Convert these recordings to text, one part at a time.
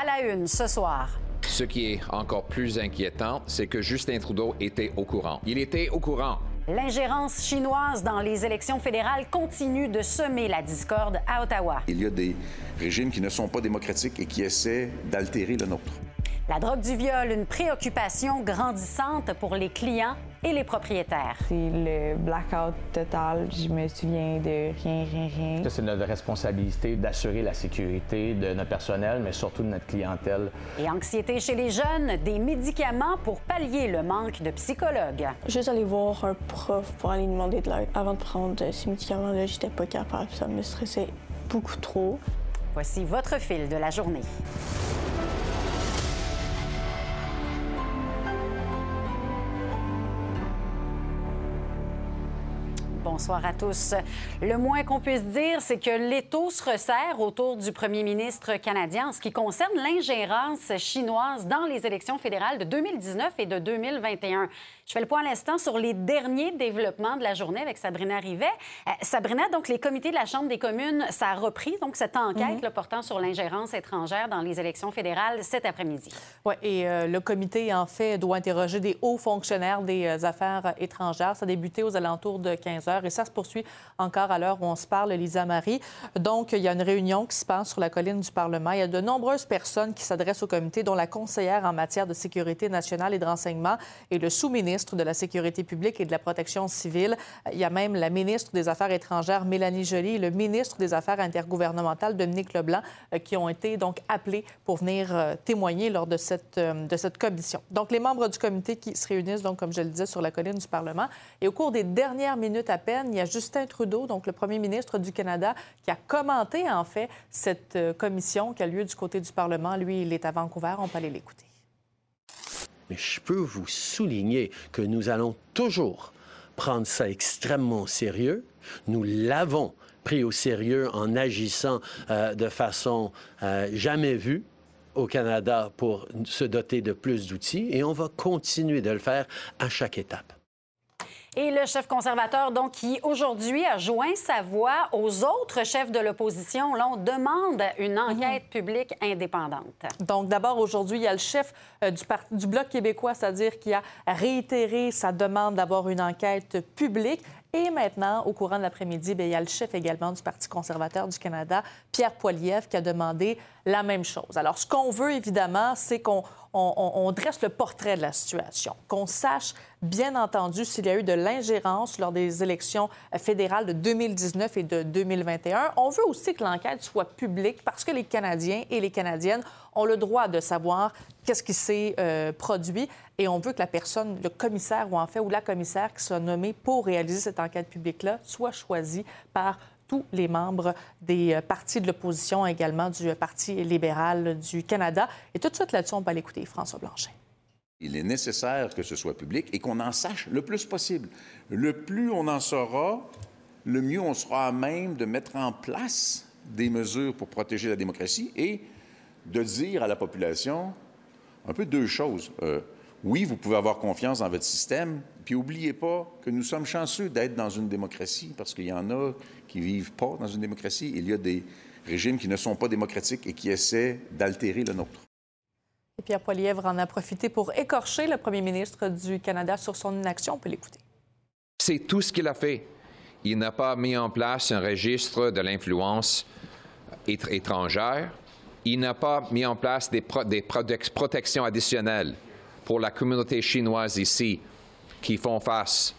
À la une ce soir. Ce qui est encore plus inquiétant, c'est que Justin Trudeau était au courant. Il était au courant. L'ingérence chinoise dans les élections fédérales continue de semer la discorde à Ottawa. Il y a des régimes qui ne sont pas démocratiques et qui essaient d'altérer le nôtre. La drogue du viol, une préoccupation grandissante pour les clients et les propriétaires. C'est le blackout total. Je me souviens de rien, rien, rien. C'est notre responsabilité d'assurer la sécurité de notre personnel, mais surtout de notre clientèle. Et anxiété chez les jeunes, des médicaments pour pallier le manque de psychologues. Juste aller voir un prof pour aller demander de l'aide. Avant de prendre ces médicaments-là, j'étais pas capable. Ça me stressait beaucoup trop. Voici votre fil de la journée. Bonsoir à tous. Le moins qu'on puisse dire, c'est que l'étau se resserre autour du premier ministre canadien en ce qui concerne l'ingérence chinoise dans les élections fédérales de 2019 et de 2021. Je fais le point à l'instant sur les derniers développements de la journée avec Sabrina Rivet. Euh, Sabrina, donc les comités de la Chambre des communes, ça a repris donc cette enquête Mhm. portant sur l'ingérence étrangère dans les élections fédérales cet après-midi. Oui, et euh, le comité, en fait, doit interroger des hauts fonctionnaires des euh, affaires étrangères. Ça a débuté aux alentours de 15 heures et ça se poursuit encore à l'heure où on se parle, Lisa Marie. Donc, il y a une réunion qui se passe sur la colline du Parlement. Il y a de nombreuses personnes qui s'adressent au comité, dont la conseillère en matière de sécurité nationale et de renseignement et le sous-ministre de la Sécurité publique et de la Protection civile. Il y a même la ministre des Affaires étrangères, Mélanie Joly, et le ministre des Affaires intergouvernementales, Dominique Leblanc, euh, qui ont été donc appelés pour venir euh, témoigner lors de cette, euh, de cette commission. Donc, les membres du comité qui se réunissent, donc, comme je le disais, sur la colline du Parlement. Et au cours des dernières minutes à peine, il y a Justin Trudeau, donc le premier ministre du Canada, qui a commenté, en fait, cette euh, commission qui a lieu du côté du Parlement. Lui, il est à Vancouver. On peut aller l'écouter. Mais je peux vous souligner que nous allons toujours prendre ça extrêmement sérieux. Nous l'avons pris au sérieux en agissant euh, de façon euh, jamais vue au Canada pour se doter de plus d'outils et on va continuer de le faire à chaque étape. Et le chef conservateur, donc, qui aujourd'hui a joint sa voix aux autres chefs de l'opposition, là, on demande une enquête publique indépendante. Donc, d'abord, aujourd'hui, il y a le chef euh, du, Bloc québécois, c'est-à-dire qui a réitéré sa demande d'avoir une enquête publique. Et maintenant, au courant de l'après-midi, bien, il y a le chef également du Parti conservateur du Canada, Pierre Poilievre, qui a demandé la même chose. Alors, ce qu'on veut, évidemment, c'est qu'on on- on- on dresse le portrait de la situation, qu'on sache, bien entendu, s'il y a eu de l'ingérence lors des élections euh, fédérales de 2019 et de 2021. On veut aussi que l'enquête soit publique parce que les Canadiens et les Canadiennes ont le droit de savoir qu'est-ce qui s'est euh, produit et on veut que la personne, le commissaire ou en fait, ou la commissaire qui soit nommée pour réaliser cette enquête publique-là soit choisie par tous les membres des euh, partis de l'opposition, également du euh, Parti libéral du Canada. Et tout de suite là-dessus, on va l'écouter, François Blanchet. Il est nécessaire que ce soit public et qu'on en sache le plus possible. Le plus on en saura, le mieux on sera à même de mettre en place des mesures pour protéger la démocratie et de dire à la population un peu deux choses. Euh, oui, vous pouvez avoir confiance dans votre système, puis n'oubliez pas que nous sommes chanceux d'être dans une démocratie, parce qu'il y en a qui vivent pas dans une démocratie. Il y a des régimes qui ne sont pas démocratiques et qui essaient d'altérer le nôtre. Et Pierre Poilievre en a profité pour écorcher le premier ministre du Canada sur son inaction. On peut l'écouter. C'est tout ce qu'il a fait. Il n'a pas mis en place un registre de l'influence étr- étrangère. Il n'a pas mis en place des, pro- des protec- protections additionnelles pour la communauté chinoise ici qui font face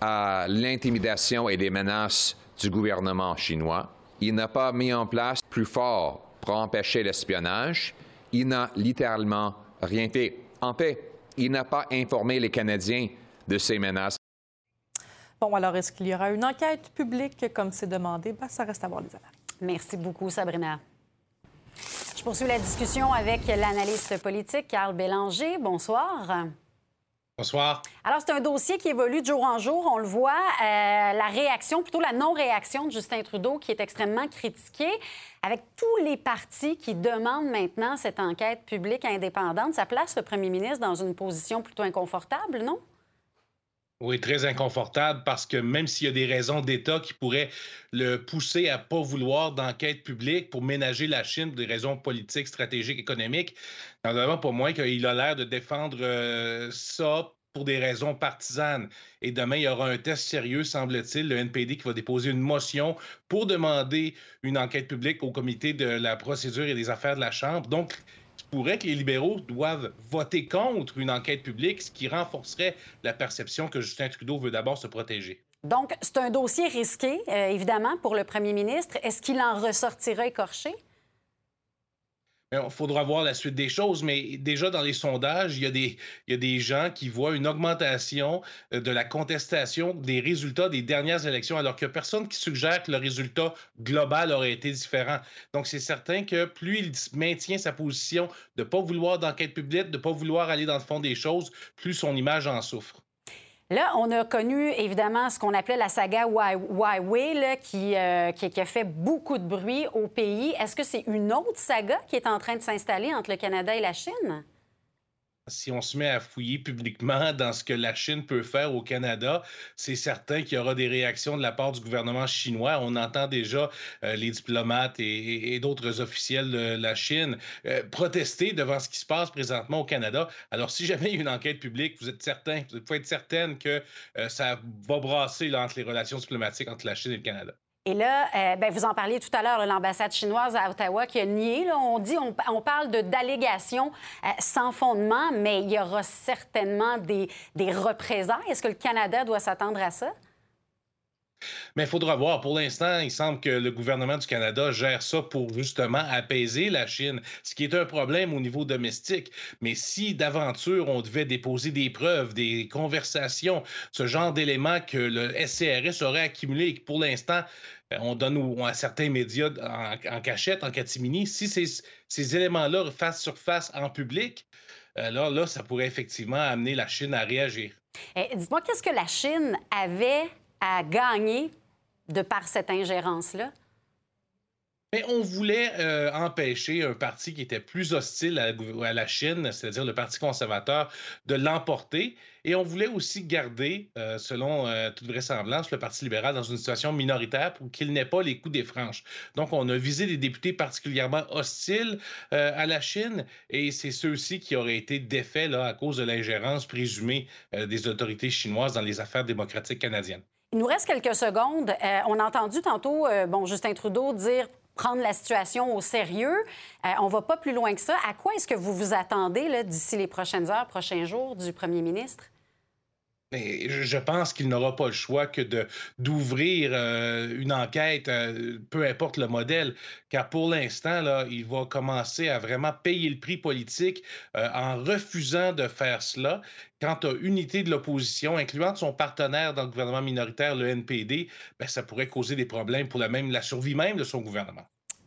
à l'intimidation et les menaces du gouvernement chinois. Il n'a pas mis en place plus fort pour empêcher l'espionnage. Il n'a littéralement rien fait. En fait, il n'a pas informé les Canadiens de ces menaces. Bon, alors, est-ce qu'il y aura une enquête publique comme c'est demandé? Ben, ça reste à voir les affaires. Merci beaucoup, Sabrina. Je poursuis la discussion avec l'analyste politique Carl Bélanger. Bonsoir. Bonsoir. Alors, c'est un dossier qui évolue de jour en jour. On le voit, euh, la réaction, plutôt la non-réaction de Justin Trudeau, qui est extrêmement critiquée, avec tous les partis qui demandent maintenant cette enquête publique indépendante. Ça place le premier ministre dans une position plutôt inconfortable, non? Oui, très inconfortable parce que même s'il y a des raisons d'État qui pourraient le pousser à ne pas vouloir d'enquête publique pour ménager la Chine pour des raisons politiques, stratégiques, économiques, notamment pour moi qu'il a l'air de défendre euh, ça pour des raisons partisanes. Et demain, il y aura un test sérieux, semble-t-il, le NPD qui va déposer une motion pour demander une enquête publique au comité de la procédure et des affaires de la Chambre. Donc, pourrait que les libéraux doivent voter contre une enquête publique, ce qui renforcerait la perception que Justin Trudeau veut d'abord se protéger. Donc, c'est un dossier risqué, euh, évidemment, pour le premier ministre. Est-ce qu'il en ressortira écorché? Il faudra voir la suite des choses, mais déjà dans les sondages, il y, a des, il y a des gens qui voient une augmentation euh, de la contestation des résultats des dernières élections, alors qu'il n'y a personne qui suggère que le résultat global aurait été différent. Donc, c'est certain que plus il maintient sa position de ne pas vouloir d'enquête publique, de ne pas vouloir aller dans le fond des choses, plus son image en souffre. Là, on a connu évidemment ce qu'on appelait la saga Huawei, qui, euh, qui, a fait beaucoup de bruit au pays. Est-ce que c'est une autre saga qui est en train de s'installer entre le Canada et la Chine? Si on se met à fouiller publiquement dans ce que la Chine peut faire au Canada, c'est certain qu'il y aura des réactions de la part du gouvernement chinois. On entend déjà euh, les diplomates et, d'autres officiels de la Chine euh, protester devant ce qui se passe présentement au Canada. Alors, si jamais il y a une enquête publique, vous êtes certain, vous pouvez être certaine que euh, ça va brasser entre les relations diplomatiques entre la Chine et le Canada. Et là, euh, ben, vous en parliez tout à l'heure, l'ambassade chinoise à Ottawa qui a nié. on dit, on, parle de d'allégations euh, sans fondement, mais il y aura certainement des, des représailles. Est-ce que le Canada doit s'attendre à ça? Mais il faudra voir. Pour l'instant, il semble que le gouvernement du Canada gère ça pour justement apaiser la Chine, ce qui est un problème au niveau domestique. Mais si d'aventure on devait déposer des preuves, des conversations, ce genre d'éléments que le SCRS aurait accumulé et que pour l'instant, euh, on donne à certains médias en, cachette, en catimini, si ces, ces éléments-là face sur face en public, alors euh, là, ça pourrait effectivement amener la Chine à réagir. Eh, dites-moi, qu'est-ce que la Chine avait à gagner de par cette ingérence-là? Mais on voulait euh, empêcher un parti qui était plus hostile à, la Chine, c'est-à-dire le Parti conservateur, de l'emporter. Et on voulait aussi garder, euh, selon euh, toute vraisemblance, le Parti libéral dans une situation minoritaire pour qu'il n'ait pas les coups des franches. Donc, on a visé des députés particulièrement hostiles à la Chine et c'est ceux-ci qui auraient été défaits là, à cause de l'ingérence présumée des autorités chinoises dans les affaires démocratiques canadiennes. Il nous reste quelques secondes. Euh, on a entendu tantôt euh, bon, Justin Trudeau dire prendre la situation au sérieux. Euh, on va pas plus loin que ça. À quoi est-ce que vous vous attendez d'ici les prochaines heures, prochains jours du premier ministre? Mais je pense qu'il n'aura pas le choix que de, d'ouvrir euh, une enquête, euh, peu importe le modèle, car pour l'instant, là, il va commencer à vraiment payer le prix politique euh, en refusant de faire cela. Quant à unité de l'opposition, incluant son partenaire dans le gouvernement minoritaire, le NPD, ben, ça pourrait causer des problèmes pour la, même, la survie même de son gouvernement.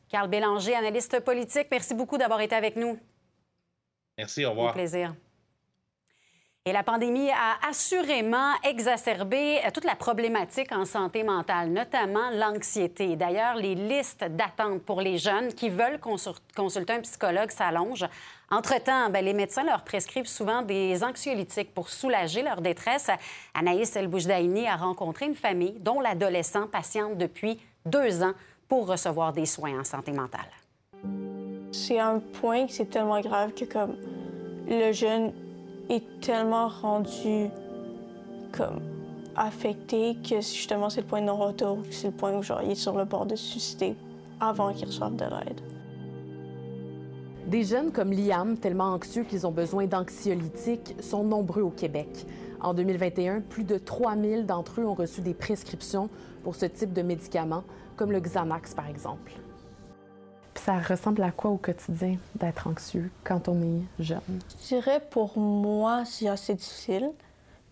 Carl Bélanger, analyste politique, merci beaucoup d'avoir été avec nous. Merci, au revoir. Plaisir. Et la pandémie a assurément exacerbé euh, toute la problématique en santé mentale, notamment l'anxiété. D'ailleurs, les listes d'attente pour les jeunes qui veulent consulter un psychologue s'allongent. Entre-temps, ben, les médecins leur prescrivent souvent des anxiolytiques pour soulager leur détresse. Anaïs El Boujdaini a rencontré une famille dont l'adolescent patiente depuis deux ans pour recevoir des soins en santé mentale. C'est un point que c'est tellement grave que comme le jeune est tellement rendu comme affecté que justement c'est le point de non-retour, c'est le point où genre, il est sur le bord de suicider avant qu'il reçoive de l'aide. Des jeunes comme Liam, tellement anxieux qu'ils ont besoin d'anxiolytiques, sont nombreux au Québec. En 2021, plus de 3000 d'entre eux ont reçu des prescriptions pour ce type de médicaments, comme le Xanax par exemple ça ressemble à quoi au quotidien d'être anxieux quand on est jeune? Je dirais pour moi, c'est assez difficile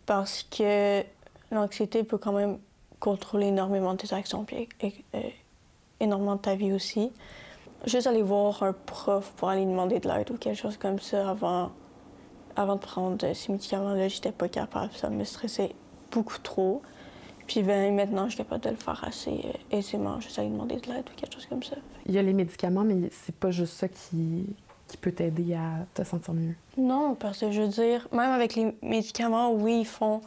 parce que l'anxiété peut quand même contrôler énormément tes actions et, euh, énormément de ta vie aussi. Juste aller voir un prof pour aller demander de l'aide ou quelque chose comme ça avant, avant de prendre ces médicaments-là, j'étais pas capable. Ça me stressait beaucoup trop. Puis ben, maintenant, je suis capable de le faire assez euh, aisément. Je sais demander de l'aide ou quelque chose comme ça. Il y a les médicaments, mais c'est pas juste ça qui, qui peut t'aider à te sentir mieux. Non, parce que je veux dire, même avec les médicaments, oui, ils font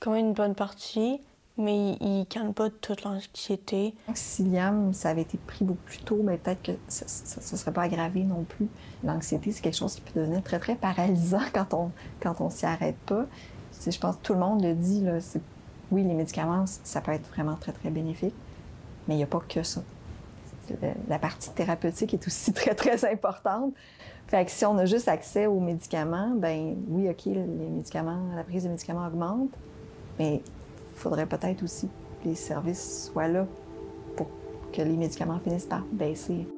quand même une bonne partie, mais il ne calme pas toute l'anxiété. Si Liam, ça avait été pris beaucoup plus tôt, mais peut-être que ça ne serait pas aggravé non plus. L'anxiété, c'est quelque chose qui peut devenir très, très paralysant quand on quand on s'y arrête pas. Je pense que tout le monde le dit, là, oui, les médicaments, ça peut être vraiment très, très bénéfique, mais il n'y a pas que ça. La partie thérapeutique est aussi très, très importante. Fait que si on a juste accès aux médicaments, ben oui, OK, les médicaments, la prise de médicaments augmente, mais il faudrait peut-être aussi que les services soient là pour que les médicaments finissent par baisser.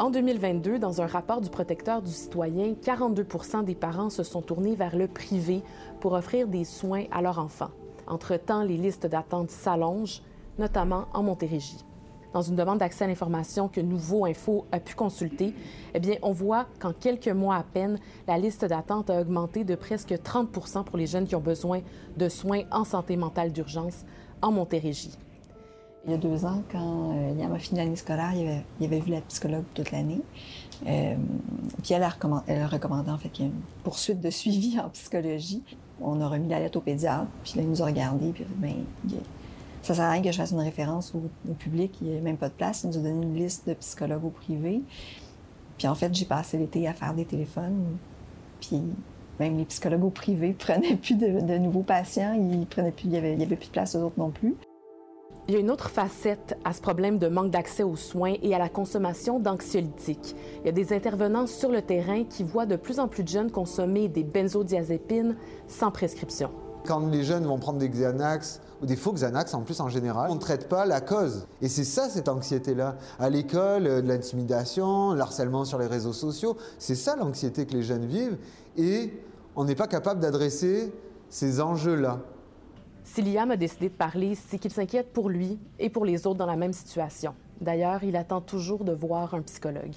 En 2022, dans un rapport du protecteur du citoyen, 42% des parents se sont tournés vers le privé pour offrir des soins à leurs enfants. Entre-temps, les listes d'attente s'allongent, notamment en Montérégie. Dans une demande d'accès à l'information que Nouveau Info a pu consulter, eh bien, on voit qu'en quelques mois à peine, la liste d'attente a augmenté de presque 30 pour les jeunes qui ont besoin de soins en santé mentale d'urgence en Montérégie. Il y a deux ans, quand euh, Liam a fini l'année scolaire, il avait, il avait, vu la psychologue toute l'année. Euh, puis elle a, recommandé, elle a recommandé en fait qu'il y ait une poursuite de suivi en psychologie. On a remis la lettre au pédiatre, puis là, il nous a regardé, puis ben, ça sert à rien que je fasse une référence au, public, il n'y a même pas de place. Il nous a donné une liste de psychologues au privé. Puis en fait, j'ai passé l'été à faire des téléphones. Puis même les psychologues au privé prenaient plus de, nouveaux patients, ils prenaient plus, il n'y avait, avait plus de place aux autres non plus. Il y a une autre facette à ce problème de manque d'accès aux soins et à la consommation d'anxiolytiques. Il y a des intervenants sur le terrain qui voient de plus en plus de jeunes consommer des benzodiazépines sans prescription. Quand les jeunes vont prendre des Xanax ou des faux Xanax en plus en général, on ne traite pas la cause. Et c'est ça cette anxiété-là. À l'école, euh, de l'intimidation, l'harcèlement sur les réseaux sociaux, c'est ça l'anxiété que les jeunes vivent. Et on n'est pas capable d'adresser ces enjeux-là. Si Liam a décidé de parler, c'est qu'il s'inquiète pour lui et pour les autres dans la même situation. D'ailleurs, il attend toujours de voir un psychologue.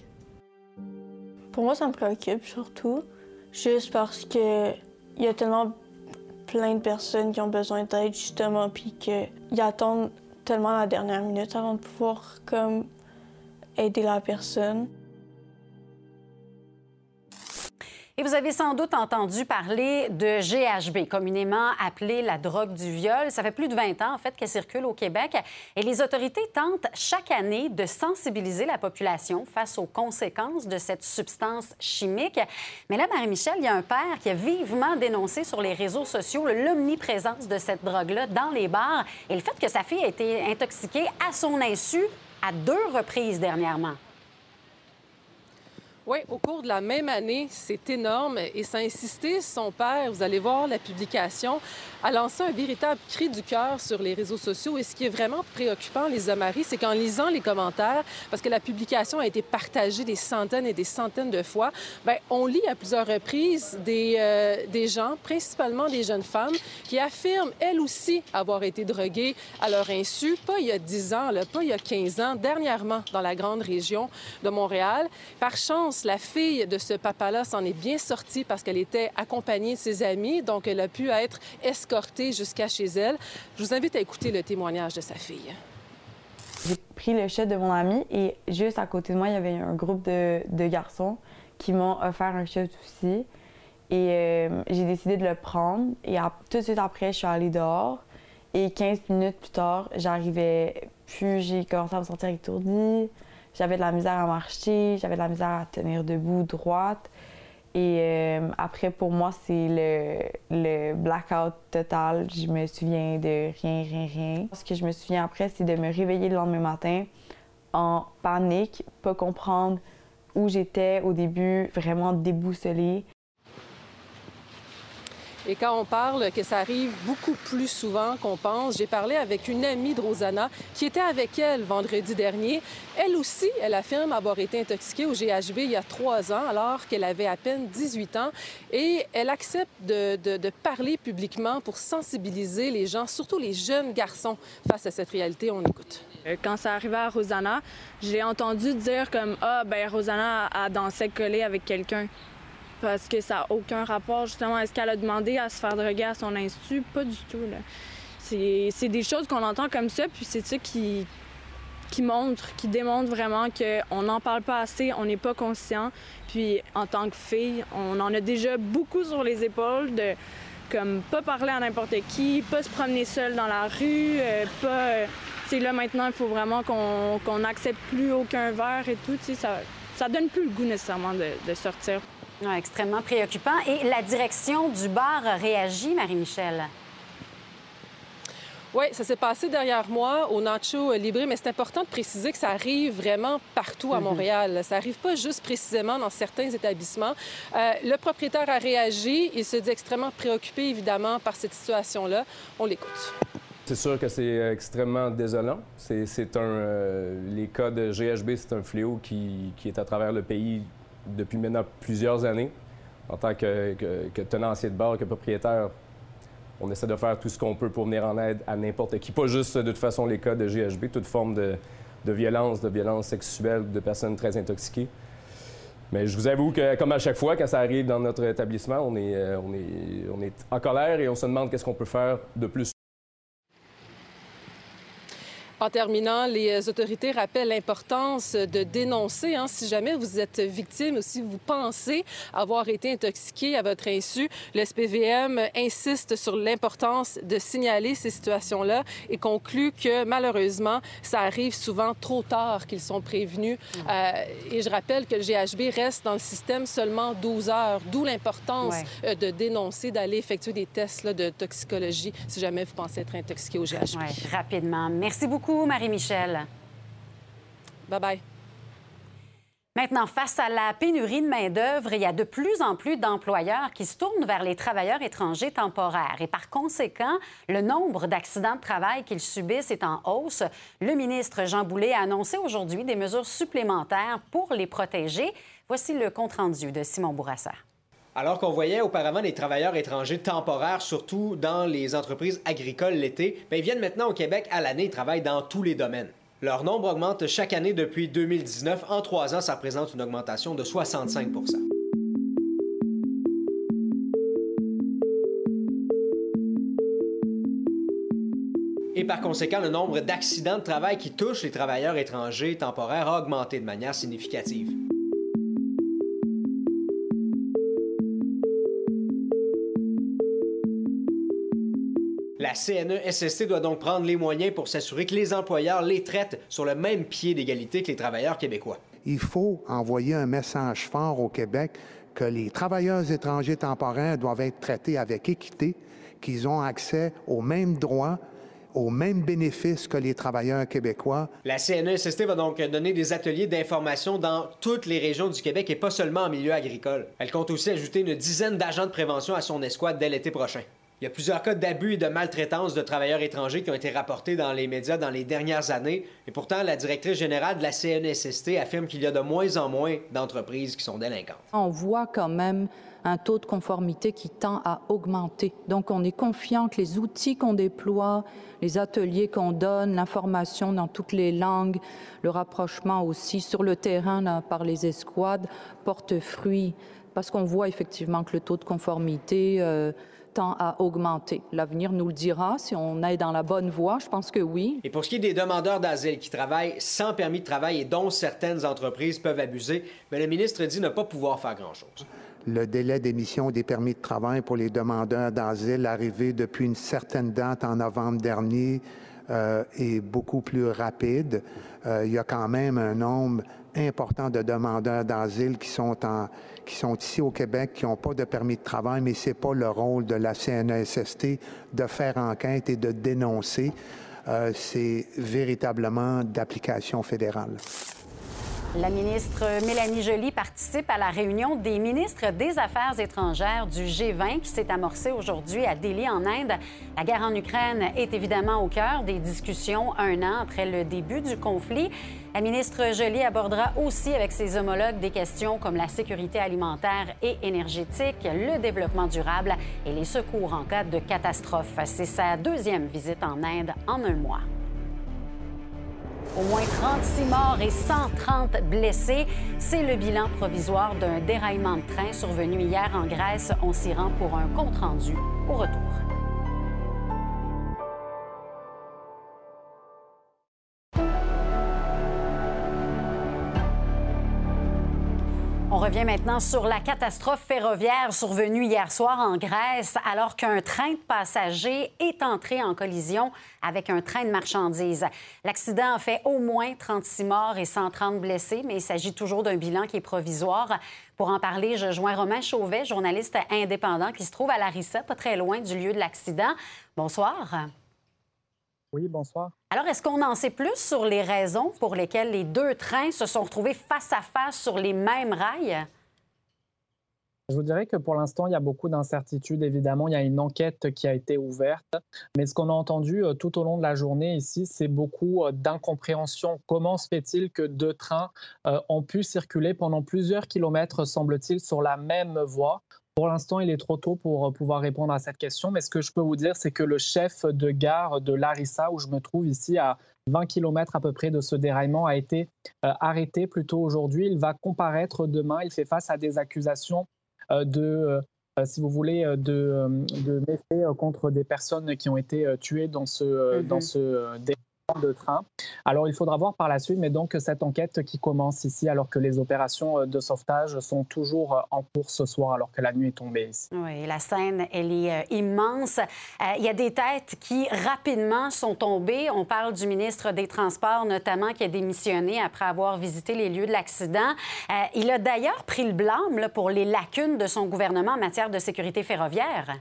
Pour moi, ça me préoccupe surtout, juste parce que il y a tellement plein de personnes qui ont besoin d'aide justement, puis qu'ils attendent tellement la dernière minute avant de pouvoir comme aider la personne. Et vous avez sans doute entendu parler de GHB, communément appelée la drogue du viol. Ça fait plus de 20 ans, en fait, qu'elle circule au Québec. Et les autorités tentent chaque année de sensibiliser la population face aux conséquences de cette substance chimique. Mais là, Marie-Michel, il y a un père qui a vivement dénoncé sur les réseaux sociaux l'omniprésence de cette drogue-là dans les bars et le fait que sa fille a été intoxiquée à son insu à deux reprises dernièrement. Oui, au cours de la même année, c'est énorme et ça insisté son père, vous allez voir la publication, a lancé un véritable cri du cœur sur les réseaux sociaux. Et ce qui est vraiment préoccupant, les Marie, c'est qu'en lisant les commentaires, parce que la publication a été partagée des centaines et des centaines de fois, bien, on lit à plusieurs reprises des, euh, des gens, principalement des jeunes femmes, qui affirment elles aussi avoir été droguées à leur insu, pas il y a 10 ans, là, pas il y a 15 ans, dernièrement dans la grande région de Montréal. Par chance, la fille de ce papa-là s'en est bien sortie parce qu'elle était accompagnée de ses amis, donc elle a pu être escortée jusqu'à chez elle. Je vous invite à écouter le témoignage de sa fille. J'ai pris le chat de mon ami et juste à côté de moi, il y avait un groupe de, garçons qui m'ont offert un chat aussi. Et euh, j'ai décidé de le prendre. Et tout de suite après, je suis allée dehors. Et 15 minutes plus tard, j'arrivais plus, j'ai commencé à me sentir étourdie. J'avais de la misère à marcher, j'avais de la misère à tenir debout, droite. Et euh, après, pour moi, c'est le, le, blackout total. Je me souviens de rien, rien, rien. Ce que je me souviens après, c'est de me réveiller le lendemain matin en panique, pas comprendre où j'étais au début, vraiment déboussolée. Et quand on parle que ça arrive beaucoup plus souvent qu'on pense, j'ai parlé avec une amie de Rosanna qui était avec elle vendredi dernier. Elle aussi, elle affirme avoir été intoxiquée au GHB il y a trois ans alors qu'elle avait à peine 18 ans. Et elle accepte de, parler publiquement pour sensibiliser les gens, surtout les jeunes garçons, face à cette réalité. On écoute. Euh, quand ça arrivait à Rosanna, j'ai entendu dire comme ah ben Rosanna a dansé collé avec quelqu'un parce que ça n'a aucun rapport justement. Est-ce qu'elle a demandé à se faire droguer à son insu? Pas du tout. C'est des choses qu'on entend comme ça, puis c'est ça qui, montre, qui démontre vraiment qu'on n'en parle pas assez, on n'est pas conscient. Puis en tant que fille, on en a déjà beaucoup sur les épaules de comme pas parler à n'importe qui, pas se promener seul dans la rue, euh, pas. Euh, là maintenant, il faut vraiment qu'on n'accepte plus aucun verre et tout. Ça, ça donne plus le goût nécessairement de sortir. Extrêmement préoccupant. Et la direction du bar réagit, Marie-Michel? Oui, ça s'est passé derrière moi au Nacho Libre, mais c'est important de préciser que ça arrive vraiment partout à mhm. Montréal. Ça arrive pas juste précisément dans certains établissements. Euh, le propriétaire a réagi. Il se dit extrêmement préoccupé, évidemment, par cette situation-là. On l'écoute. C'est sûr que c'est extrêmement désolant. C'est un, euh, les cas de GHB, c'est un fléau qui, qui, est à travers le pays depuis maintenant plusieurs années. En tant que, tenancier de bar, que propriétaire, on essaie de faire tout ce qu'on peut pour venir en aide à n'importe qui. Pas juste de toute façon les cas de GHB, toute forme de, violence, de violence sexuelle, de personnes très intoxiquées. Mais je vous avoue que, comme à chaque fois, quand ça arrive dans notre établissement, on est, euh, on est en colère et on se demande qu'est-ce qu'on peut faire de plus. En terminant, les autorités rappellent l'importance de dénoncer hein, si jamais vous êtes victime ou si vous pensez avoir été intoxiqué à votre insu. Le SPVM insiste sur l'importance de signaler ces situations-là et conclut que malheureusement, ça arrive souvent trop tard qu'ils sont prévenus. Euh, et je rappelle que le GHB reste dans le système seulement 12 heures, d'où l'importance euh, de dénoncer, d'aller effectuer des tests de toxicologie si jamais vous pensez être intoxiqué au GHB. rapidement. Merci beaucoup. Marie-Michel. Bye-bye. Maintenant, face à la pénurie de main-d'œuvre, il y a de plus en plus d'employeurs qui se tournent vers les travailleurs étrangers temporaires. Et par conséquent, le nombre d'accidents de travail qu'ils subissent est en hausse. Le ministre Jean Boulet a annoncé aujourd'hui des mesures supplémentaires pour les protéger. Voici le compte-rendu de Simon Bourassa. Alors qu'on voyait auparavant des travailleurs étrangers temporaires, surtout dans les entreprises agricoles l'été, ben, ils viennent maintenant au Québec à l'année et travaillent dans tous les domaines. Leur nombre augmente chaque année depuis 2019. En trois ans, ça représente une augmentation de 65 Et par conséquent, le nombre d'accidents de travail qui touchent les travailleurs étrangers temporaires a augmenté de manière significative. La CNE-SST doit donc prendre les moyens pour s'assurer que les employeurs les traitent sur le même pied d'égalité que les travailleurs québécois. Il faut envoyer un message fort au Québec que les travailleurs étrangers temporaires doivent être traités avec équité, qu'ils ont accès aux mêmes droits, aux mêmes bénéfices que les travailleurs québécois. La CNESST va donc donner des ateliers d'information dans toutes les régions du Québec et pas seulement en milieu agricole. Elle compte aussi ajouter une dizaine d'agents de prévention à son escouade dès l'été prochain. Il y a plusieurs cas d'abus et de maltraitance de travailleurs étrangers qui ont été rapportés dans les médias dans les dernières années. Et pourtant, la directrice générale de la CNSST affirme qu'il y a de moins en moins d'entreprises qui sont délinquantes. On voit quand même un taux de conformité qui tend à augmenter. Donc, on est confiant que les outils qu'on déploie, les ateliers qu'on donne, l'information dans toutes les langues, le rapprochement aussi sur le terrain par les escouades portent fruit parce qu'on voit effectivement que le taux de conformité euh, tend à augmenter. L'avenir nous le dira si on est dans la bonne voie. Je pense que oui. Et pour ce qui est des demandeurs d'asile qui travaillent sans permis de travail et dont certaines entreprises peuvent abuser, mais le ministre dit ne pas pouvoir faire grand-chose. Le délai d'émission des permis de travail pour les demandeurs d'asile arrivé depuis une certaine date en novembre dernier euh, est beaucoup plus rapide. Euh, il y a quand même un nombre important de demandeurs d'asile qui sont en qui sont ici au Québec, qui n'ont pas de permis de travail, mais ce n'est pas le rôle de la CNESST de faire enquête et de dénoncer. Euh, c'est véritablement d'application fédérale. La ministre Mélanie Joly participe à la réunion des ministres des Affaires étrangères du G20 qui s'est amorcée aujourd'hui à Delhi, en Inde. La guerre en Ukraine est évidemment au cœur des discussions un an après le début du conflit. La ministre Joly abordera aussi avec ses homologues des questions comme la sécurité alimentaire et énergétique, le développement durable et les secours en cas de catastrophe. C'est sa deuxième visite en Inde en un mois. Au moins 36 morts et 130 blessés. C'est le bilan provisoire d'un déraillement de train survenu hier en Grèce. On s'y rend pour un compte-rendu au retour. Revient maintenant sur la catastrophe ferroviaire survenue hier soir en Grèce alors qu'un train de passagers est entré en collision avec un train de marchandises. L'accident a fait au moins 36 morts et 130 blessés, mais il s'agit toujours d'un bilan qui est provisoire. Pour en parler, je joins Romain Chauvet, journaliste indépendant qui se trouve à Larissa, pas très loin du lieu de l'accident. Bonsoir. Oui, bonsoir. Alors, est-ce qu'on en sait plus sur les raisons pour lesquelles les deux trains se sont retrouvés face à face sur les mêmes rails? Je vous dirais que pour l'instant, il y a beaucoup d'incertitudes. Évidemment, il y a une enquête qui a été ouverte. Mais ce qu'on a entendu euh, tout au long de la journée ici, c'est beaucoup euh, d'incompréhension. Comment se fait-il que deux trains euh, ont pu circuler pendant plusieurs kilomètres, semble-t-il, sur la même voie? Pour l'instant, il est trop tôt pour euh, pouvoir répondre à cette question, mais ce que je peux vous dire, c'est que le chef de gare de Larissa, où je me trouve ici à 20 km à peu près de ce déraillement, a été euh, arrêté plus tôt aujourd'hui. Il va comparaître demain. Il fait face à des accusations euh, de, si vous voulez, de, de méfaits contre des personnes qui ont été tuées dans ce, dans mm-hmm. ce déraillement Alors, il faudra voir par la suite, mais donc cette enquête qui commence ici, alors que les opérations euh, de sauvetage sont toujours euh, en cours ce soir, alors que la nuit est tombée ici. Oui, la scène, elle est euh, immense. Il y a des têtes qui rapidement sont tombées. On parle du ministre des Transports, notamment, qui a démissionné après avoir visité les lieux de l'accident. il a d'ailleurs pris le blâme pour les lacunes de son gouvernement en matière de sécurité ferroviaire.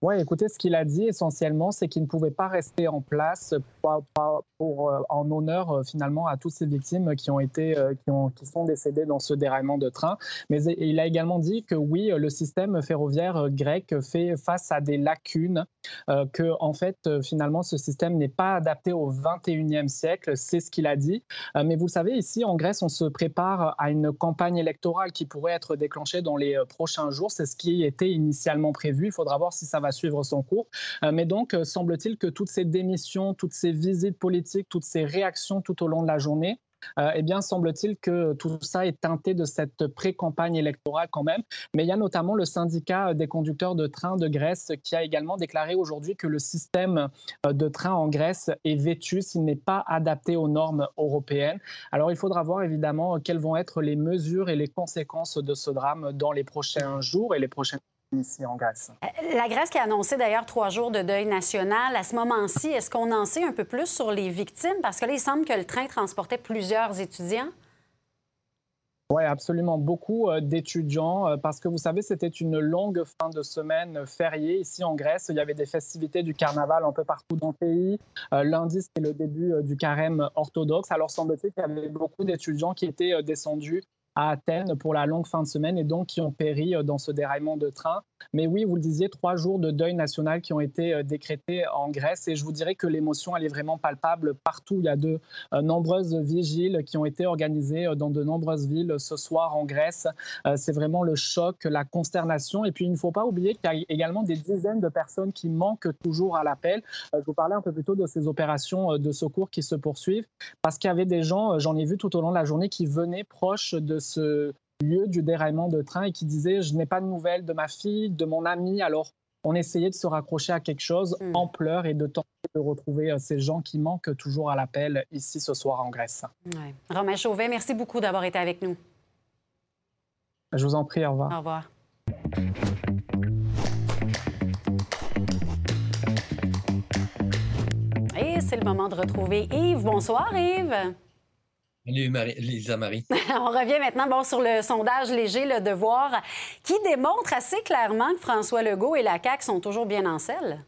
Oui, écoutez, ce qu'il a dit essentiellement, c'est qu'il ne pouvait pas rester en place pour, euh, en honneur euh, finalement à toutes ces victimes qui ont été, euh, qui, ont, qui sont décédées dans ce déraillement de train. Mais il a également dit que oui, le système ferroviaire grec fait face à des lacunes, que en fait finalement ce système n'est pas adapté au 21e siècle. C'est ce qu'il a dit. mais vous savez, ici en Grèce, on se prépare à une campagne électorale qui pourrait être déclenchée dans les prochains jours. C'est ce qui était initialement prévu. Il faudra voir si ça va suivre son cours. Euh, mais donc, euh, semble-t-il que toutes ces démissions, toutes ces visites politiques, toutes ces réactions tout au long de la journée, euh, eh bien, semble-t-il que tout ça est teinté de cette pré-campagne électorale quand même. Mais il y a notamment le syndicat des conducteurs de train de Grèce qui a également déclaré aujourd'hui que le système de train en Grèce est vêtu s'il n'est pas adapté aux normes européennes. Alors, il faudra voir évidemment quelles vont être les mesures et les conséquences de ce drame dans les prochains jours et les prochaines ici en Grèce. Euh, la Grèce qui a annoncé d'ailleurs trois jours de deuil national. À ce moment-ci, est-ce qu'on en sait un peu plus sur les victimes? Parce que là, il semble que le train transportait plusieurs étudiants. Oui, absolument. Beaucoup euh, d'étudiants, euh, parce que vous savez, c'était une longue fin de semaine fériée ici en Grèce. Il y avait des festivités du carnaval un peu partout dans le pays. lundi, c'était le début du carême orthodoxe. Alors, semble-t-il qu'il y avait beaucoup d'étudiants qui étaient descendus à Athènes pour la longue fin de semaine et donc qui ont péri euh, dans ce déraillement de train. Mais oui, vous le disiez, trois jours de deuil national qui ont été euh, décrétés en Grèce et je vous dirais que l'émotion, elle est vraiment palpable partout. Il y a de euh, nombreuses vigiles qui ont été organisées dans de nombreuses villes ce soir en Grèce. C'est vraiment le choc, la consternation. Et puis, il ne faut pas oublier qu'il y a également des dizaines de personnes qui manquent toujours à l'appel. Je vous parlais un peu plus tôt de ces opérations de secours qui se poursuivent parce qu'il y avait des gens, j'en ai vu tout au long de la journée, qui venaient proches de ce lieu du déraillement de train et qui disait Je n'ai pas de nouvelles de ma fille, de mon ami. Alors, on essayait de se raccrocher à quelque chose hmm. en pleurs et de tenter de retrouver euh, ces gens qui manquent toujours à l'appel ici ce soir en Grèce. Ouais. Romain Chauvet, merci beaucoup d'avoir été avec nous. Je vous en prie, au revoir. Au revoir. Et c'est le moment de retrouver Yves. Bonsoir, Yves. Salut, Lisa Marie. On revient maintenant bon, sur le sondage léger, le devoir, qui démontre assez clairement que François Legault et la CAQ sont toujours bien en selle.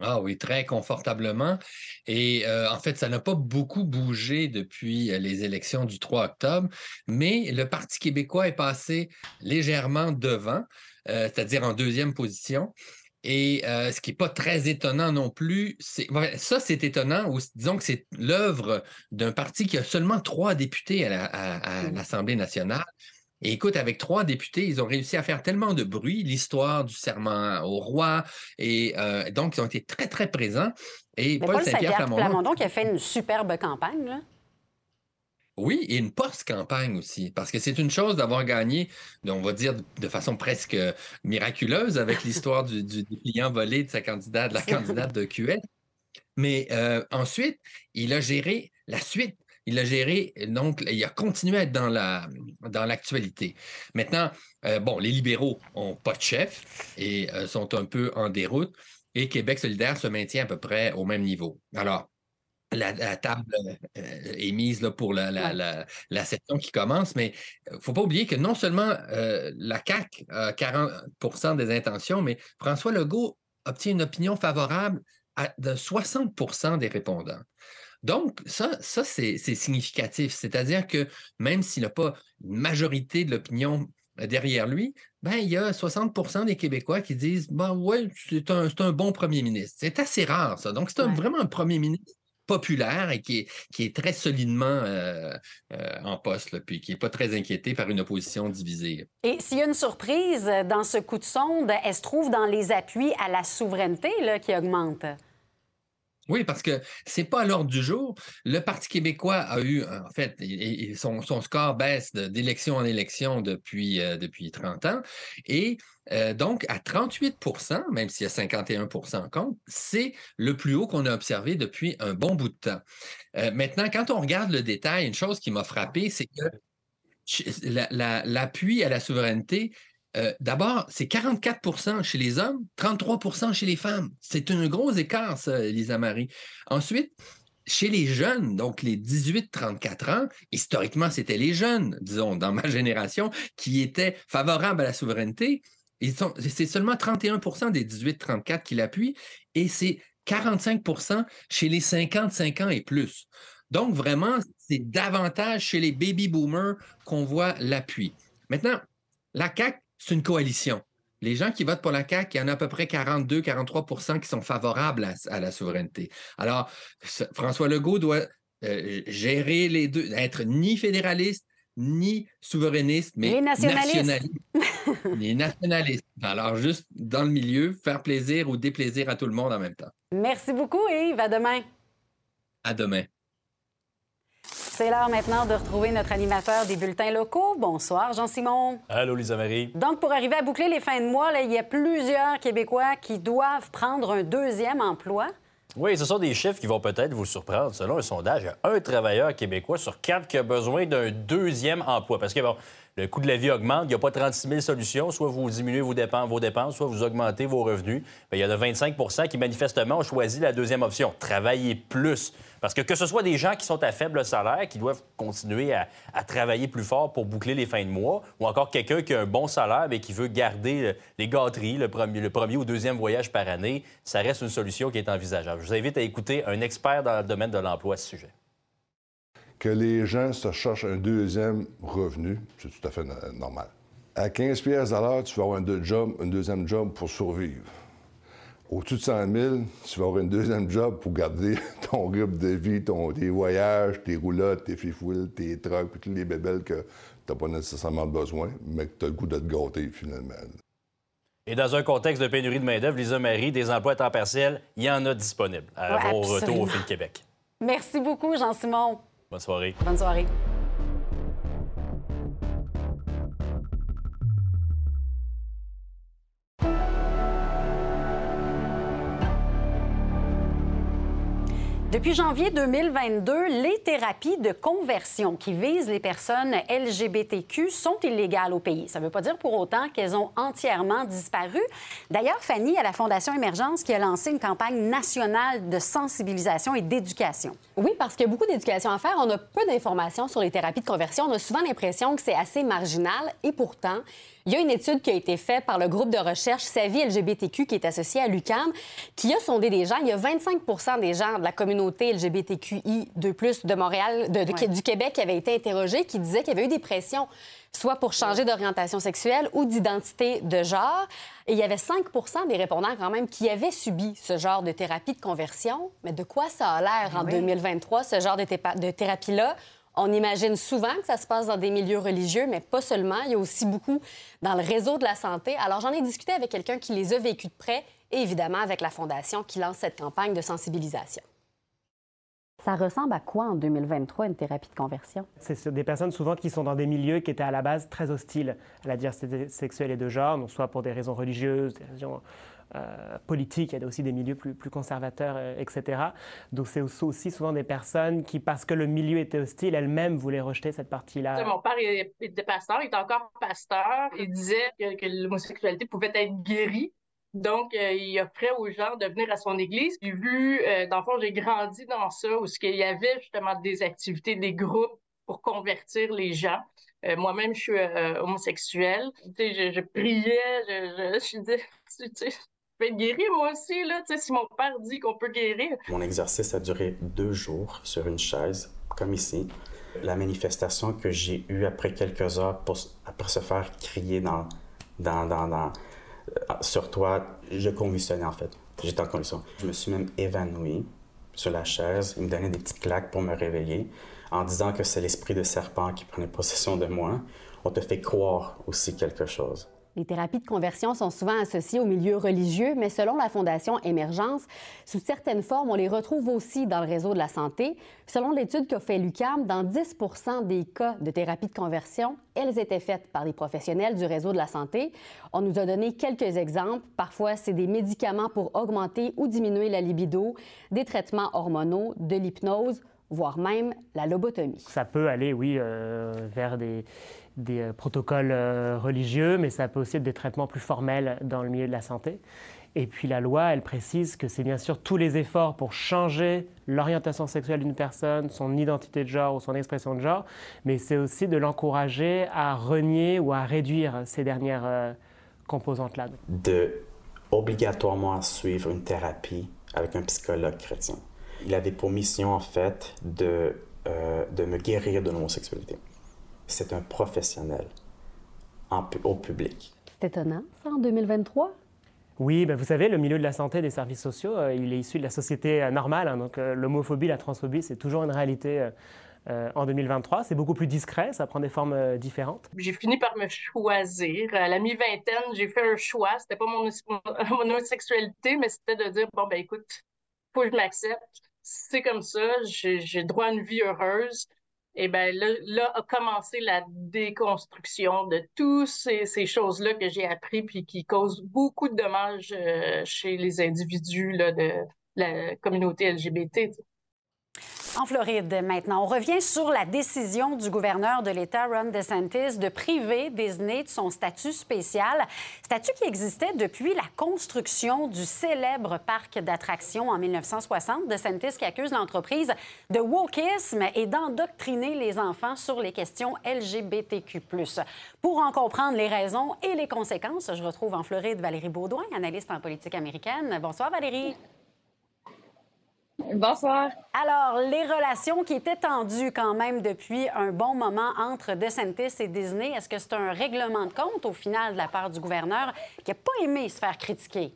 Ah oui, très confortablement. Et euh, en fait, ça n'a pas beaucoup bougé depuis euh, les élections du 3 octobre, mais le Parti québécois est passé légèrement devant, euh, c'est-à-dire en deuxième position. Et euh, ce qui n'est pas très étonnant non plus, c'est ça c'est étonnant, ou disons que c'est l'œuvre d'un parti qui a seulement trois députés à mmh. l'Assemblée nationale. Et écoute, avec trois députés, ils ont réussi à faire tellement de bruit, l'histoire du serment au roi, et euh, donc ils ont été très, très présents. Et Paul, Saint-Pierre Plamondon, qui a fait une superbe campagne. Là. Oui, et une post-campagne aussi, parce que c'est une chose d'avoir gagné, on va dire de façon presque miraculeuse avec l'histoire du, du dépliant volé de sa candidate, de la candidate de QS. Mais euh, ensuite, il a géré la suite il a géré, donc il a continué à être dans la dans l'actualité. Maintenant, euh, bon, les libéraux ont pas de chef et euh, sont un peu en déroute, et Québec solidaire se maintient à peu près au même niveau. Alors, la, table euh, est mise là, pour la, la, la, session qui commence, mais il ne faut pas oublier que non seulement la CAQ a 40% des intentions, mais François Legault obtient une opinion favorable à, de 60% des répondants. Donc, ça, ça c'est significatif. C'est-à-dire que même s'il n'a pas une majorité de l'opinion euh, derrière lui, ben, il y a 60% des Québécois qui disent ben, ouais, c'est un, un, bon premier ministre. C'est assez rare, ça. Donc, c'est vraiment un premier ministre populaire et qui est, qui est très solidement euh, euh, en poste, puis qui n'est pas très inquiété par une opposition divisée. Et s'il y a une surprise dans ce coup de sonde, elle se trouve dans les appuis à la souveraineté là, qui augmentent. Oui, parce que c'est pas à l'ordre du jour. Le Parti québécois a eu, en fait, son, son score baisse d'élection en élection depuis, euh, depuis 30 ans. Et euh, donc, à 38% même s'il y a 51 en compte, c'est le plus haut qu'on a observé depuis un bon bout de temps. Euh, maintenant, quand on regarde le détail, une chose qui m'a frappé, c'est que l'appui à la souveraineté euh, d'abord, c'est 44% chez les hommes, 33% chez les femmes. C'est un gros écart, ça, Lisa Marie. Ensuite, chez les jeunes, donc les 18-34 ans, historiquement, c'était les jeunes, disons, dans ma génération, qui étaient favorables à la souveraineté. C'est seulement 31% des 18-34 qui l'appuient et c'est 45% chez les 55 ans et plus. Donc, vraiment, c'est davantage chez les baby boomers qu'on voit l'appui. Maintenant, la CAQ c'est une coalition. Les gens qui votent pour la CAQ, il y en a à peu près 42-43% qui sont favorables à, la souveraineté. Alors, François Legault doit euh, gérer les deux, être ni fédéraliste, ni souverainiste, mais nationaliste. les nationalistes. Alors, juste dans le milieu, faire plaisir ou déplaisir à tout le monde en même temps. Merci beaucoup, Yves. À demain. À demain. C'est l'heure maintenant de retrouver notre animateur des bulletins locaux. Bonsoir, Jean-Simon. Allô, Lisa Marie. Donc, pour arriver à boucler les fins de mois, il y a plusieurs Québécois qui doivent prendre un deuxième emploi. Oui, ce sont des chiffres qui vont peut-être vous surprendre. Selon un sondage, il y a un travailleur québécois sur quatre qui a besoin d'un deuxième emploi. Parce que, bon, le coût de la vie augmente, il n'y a pas 36 000 solutions. Soit vous diminuez vos dépenses, soit vous augmentez vos revenus. Bien, il y en a 25% qui, manifestement, ont choisi la deuxième option, travailler plus. Parce que que ce soit des gens qui sont à faible salaire, qui doivent continuer à, travailler plus fort pour boucler les fins de mois, ou encore quelqu'un qui a un bon salaire mais qui veut garder les gâteries, premier, le premier ou deuxième voyage par année, ça reste une solution qui est envisageable. Je vous invite à écouter un expert dans le domaine de l'emploi à ce sujet que les gens se cherchent un deuxième revenu, c'est tout à fait normal. À 15 pièces à l'heure, tu vas avoir un, job, un deuxième job pour survivre. Au-dessus de 100 000, tu vas avoir un deuxième job pour garder ton rythme de vie, ton, tes voyages, tes roulottes, tes fifouilles, tes trucks, toutes les bébelles que tu n'as pas nécessairement besoin, mais que tu as le goût de te gâter finalement. Et dans un contexte de pénurie de main-d'œuvre, Lisa Marie, des emplois à temps partiel, il y en a disponibles à vos retours au Fil Québec. Merci beaucoup, Jean-Simon. Bonne soirée. Depuis janvier 2022, les thérapies de conversion qui visent les personnes LGBTQ sont illégales au pays. Ça ne veut pas dire pour autant qu'elles ont entièrement disparu. D'ailleurs, Fanny, à la Fondation Émergence, qui a lancé une campagne nationale de sensibilisation et d'éducation. Oui, parce qu'il y a beaucoup d'éducation à faire. On a peu d'informations sur les thérapies de conversion. On a souvent l'impression que c'est assez marginal et pourtant, il y a une étude qui a été faite par le groupe de recherche Savie LGBTQ qui est associé à l'UCAM, qui a sondé des gens. Il y a 25% des gens de la communauté LGBTQI de plus de Montréal, de, du Québec qui avaient été interrogés, qui disaient qu'il y avait eu des pressions soit pour changer d'orientation sexuelle ou d'identité de genre. Et il y avait 5% des répondants quand même qui avaient subi ce genre de thérapie de conversion. Mais de quoi ça a l'air en 2023, ce genre de, de thérapie-là? On imagine souvent que ça se passe dans des milieux religieux, mais pas seulement. Il y a aussi beaucoup dans le réseau de la santé. Alors, j'en ai discuté avec quelqu'un qui les a vécus de près et évidemment avec la Fondation qui lance cette campagne de sensibilisation. Ça ressemble à quoi en 2023 une thérapie de conversion? C'est des personnes souvent qui sont dans des milieux qui étaient à la base très hostiles à la diversité sexuelle et de genre, donc soit pour des raisons religieuses, des raisons politiques, il y a aussi des milieux plus, plus conservateurs, etc. Donc c'est aussi souvent des personnes qui, parce que le milieu était hostile, elles-mêmes voulaient rejeter cette partie-là. Mon père était pasteur, il était encore pasteur. Il disait que, que l'homosexualité pouvait être guérie donc, euh, il offrait aux gens de venir à son église. J'ai vu, euh, dans le fond, j'ai grandi dans ça, où il y avait justement des activités, des groupes pour convertir les gens. Euh, moi-même, je suis homosexuelle. Tu sais, je, priais, je, je, je disais, tu sais, je peux être guéri moi aussi, là. Tu sais, si mon père dit qu'on peut guérir. Mon exercice a duré deux jours sur une chaise, comme ici. La manifestation que j'ai eue après quelques heures, pour, après se faire crier dans, dans, dans, dans euh, sur toi, je convulsionnais en fait. J'étais en convulsion. Je me suis même évanoui sur la chaise. Il me donnait des petites claques pour me réveiller en disant que c'est l'esprit de serpent qui prenait possession de moi. On te fait croire aussi quelque chose. Les thérapies de conversion sont souvent associées au milieu religieux, mais selon la Fondation Émergence, sous certaines formes, on les retrouve aussi dans le réseau de la santé. Selon l'étude qu'a fait l'UCAM, dans 10% des cas de thérapie de conversion, elles étaient faites par des professionnels du réseau de la santé. On nous a donné quelques exemples. Parfois, c'est des médicaments pour augmenter ou diminuer la libido, des traitements hormonaux, de l'hypnose, voire même la lobotomie. Ça peut aller, oui, euh, vers des des euh, protocoles euh, religieux, mais ça peut aussi être des traitements plus formels dans le milieu de la santé. Et puis la loi, elle précise que c'est bien sûr tous les efforts pour changer l'orientation sexuelle d'une personne, son identité de genre ou son expression de genre, mais c'est aussi de l'encourager à renier ou à réduire ces dernières euh, composantes-là. De obligatoirement suivre une thérapie avec un psychologue chrétien. Il avait pour mission en fait de, de me guérir de l'homosexualité c'est un professionnel au public. C'est étonnant, ça, en 2023? Oui, ben vous savez, le milieu de la santé et des services sociaux, euh, il est issu de la société euh, normale. Hein, donc euh, l'homophobie, la transphobie, c'est toujours une réalité en 2023. C'est beaucoup plus discret, ça prend des formes différentes. J'ai fini par me choisir. À la mi-vingtaine, j'ai fait un choix. C'était pas mon, mon homosexualité, mais c'était de dire, bon, ben écoute, faut que je m'accepte. C'est comme ça, j'ai droit à une vie heureuse et bien là, a commencé la déconstruction de toutes ces, choses-là que j'ai appris puis qui causent beaucoup de dommages euh, chez les individus là, de la communauté LGBT. En Floride, maintenant, on revient sur la décision du gouverneur de l'État, Ron DeSantis, de priver Disney de son statut spécial, statut qui existait depuis la construction du célèbre parc d'attractions en 1960. DeSantis qui accuse l'entreprise de wokisme et d'endoctriner les enfants sur les questions LGBTQ. Pour en comprendre les raisons et les conséquences, je retrouve en Floride Valérie Baudouin, analyste en politique américaine. Bonsoir, Valérie. Bonsoir. Alors, les relations qui étaient tendues quand même depuis un bon moment entre DeSantis et Disney, est-ce que c'est un règlement de compte au final de la part du gouverneur qui n'a pas aimé se faire critiquer?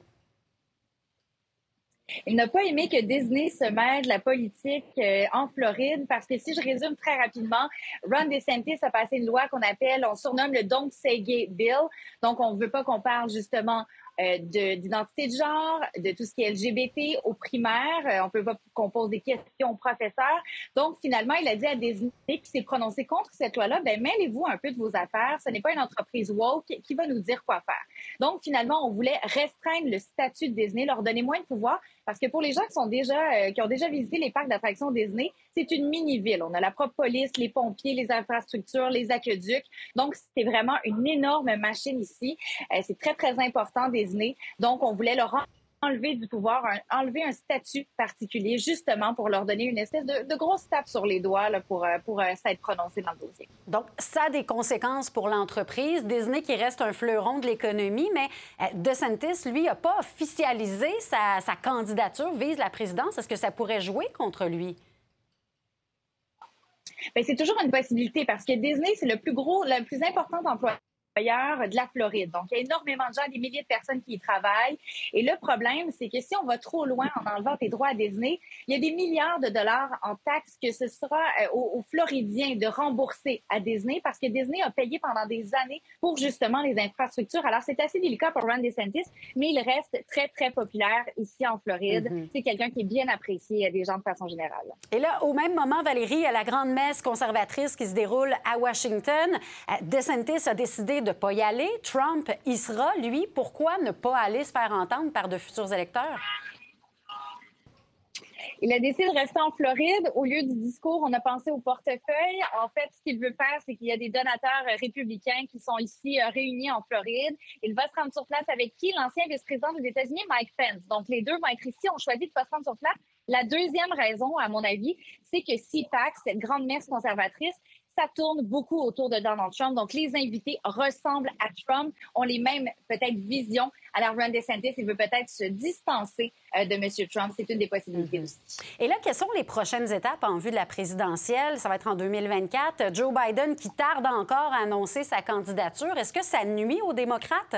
Il n'a pas aimé que Disney se mêle de la politique euh, en Floride parce que si je résume très rapidement, Ron DeSantis a passé une loi qu'on appelle, on surnomme le Don't Say Gay Bill. Donc, on ne veut pas qu'on parle justement d'identité de, genre, de tout ce qui est LGBT au primaire. Euh, on peut pas qu'on pose des questions aux professeurs. Donc, finalement, il a dit à Disney qui s'est prononcé contre cette loi-là, ben mêlez-vous un peu de vos affaires. Ce n'est pas une entreprise woke qui va nous dire quoi faire. Donc, finalement, on voulait restreindre le statut de Disney, leur donner moins de pouvoir, parce que pour les gens qui sont déjà, euh, qui ont déjà visité les parcs d'attractions Disney, c'est une mini-ville. On a la propre police, les pompiers, les infrastructures, les aqueducs. Donc, c'est vraiment une énorme machine ici. c'est très, très important, Disney. Donc, on voulait leur enlever du pouvoir, enlever un statut particulier, justement pour leur donner une espèce de, grosse tape sur les doigts pour, euh, pour euh, s'être prononcé dans le dossier. Donc, ça a des conséquences pour l'entreprise. Disney qui reste un fleuron de l'économie, mais euh, DeSantis, lui, n'a pas officialisé sa, sa candidature, vise la présidence. Est-ce que ça pourrait jouer contre lui? Ben, c'est toujours une possibilité parce que Disney, c'est le plus gros, le plus important employeur de la Floride. Donc, il y a énormément de gens, des milliers de personnes qui y travaillent. Et le problème, c'est que si on va trop loin en enlevant tes droits à Disney, il y a des milliards de dollars en taxes que ce sera euh, aux, Floridiens de rembourser à Disney parce que Disney a payé pendant des années pour justement les infrastructures. Alors, c'est assez délicat pour Ron DeSantis, mais il reste très, très populaire ici en Floride. Mm-hmm. C'est quelqu'un qui est bien apprécié des gens de façon générale. Et là, au même moment, Valérie, à la grande messe conservatrice qui se déroule à Washington, euh, DeSantis a décidé de de ne pas y aller. Trump y sera, lui. Pourquoi ne pas aller se faire entendre par de futurs électeurs? Il a décidé de rester en Floride. Au lieu du discours, on a pensé au portefeuille. En fait, ce qu'il veut faire, c'est qu'il y a des donateurs républicains qui sont ici euh, réunis en Floride. Il va se rendre sur place avec qui? L'ancien vice-président des États-Unis, Mike Pence. Donc, les deux vont être ici. On choisit de pas se rendre sur place. La deuxième raison, à mon avis, c'est que CPAC, cette grande messe conservatrice, ça tourne beaucoup autour de Donald Trump. Donc, les invités ressemblent à Trump, ont les mêmes peut-être visions. Alors, Ron DeSantis, il veut peut-être se distancer euh, de M. Trump. C'est une des possibilités aussi. Et là, quelles sont les prochaines étapes en vue de la présidentielle? Ça va être en 2024. Joe Biden qui tarde encore à annoncer sa candidature. Est-ce que ça nuit aux démocrates?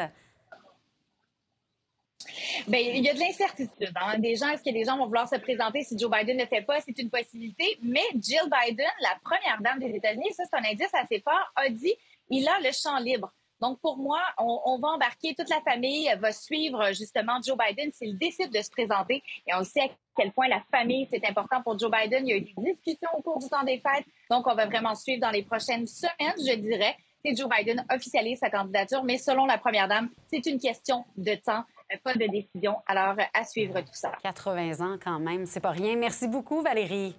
Bien, il y a de l'incertitude. Hein. Des gens, est-ce que les gens vont vouloir se présenter si Joe Biden ne le fait pas? C'est une possibilité. Mais Jill Biden, la première dame des États-Unis, ça, c'est un indice assez fort, a dit il a le champ libre. Donc, pour moi, on, va embarquer, toute la famille va suivre justement Joe Biden s'il décide de se présenter. Et on sait à quel point la famille, c'est important pour Joe Biden. Il y a eu des discussions au cours du temps des fêtes. Donc, on va vraiment suivre dans les prochaines semaines, je dirais, si Joe Biden officialise sa candidature. Mais selon la première dame, c'est une question de temps pas de décision. Alors, à suivre tout ça. 80 ans quand même, c'est pas rien. Merci beaucoup, Valérie.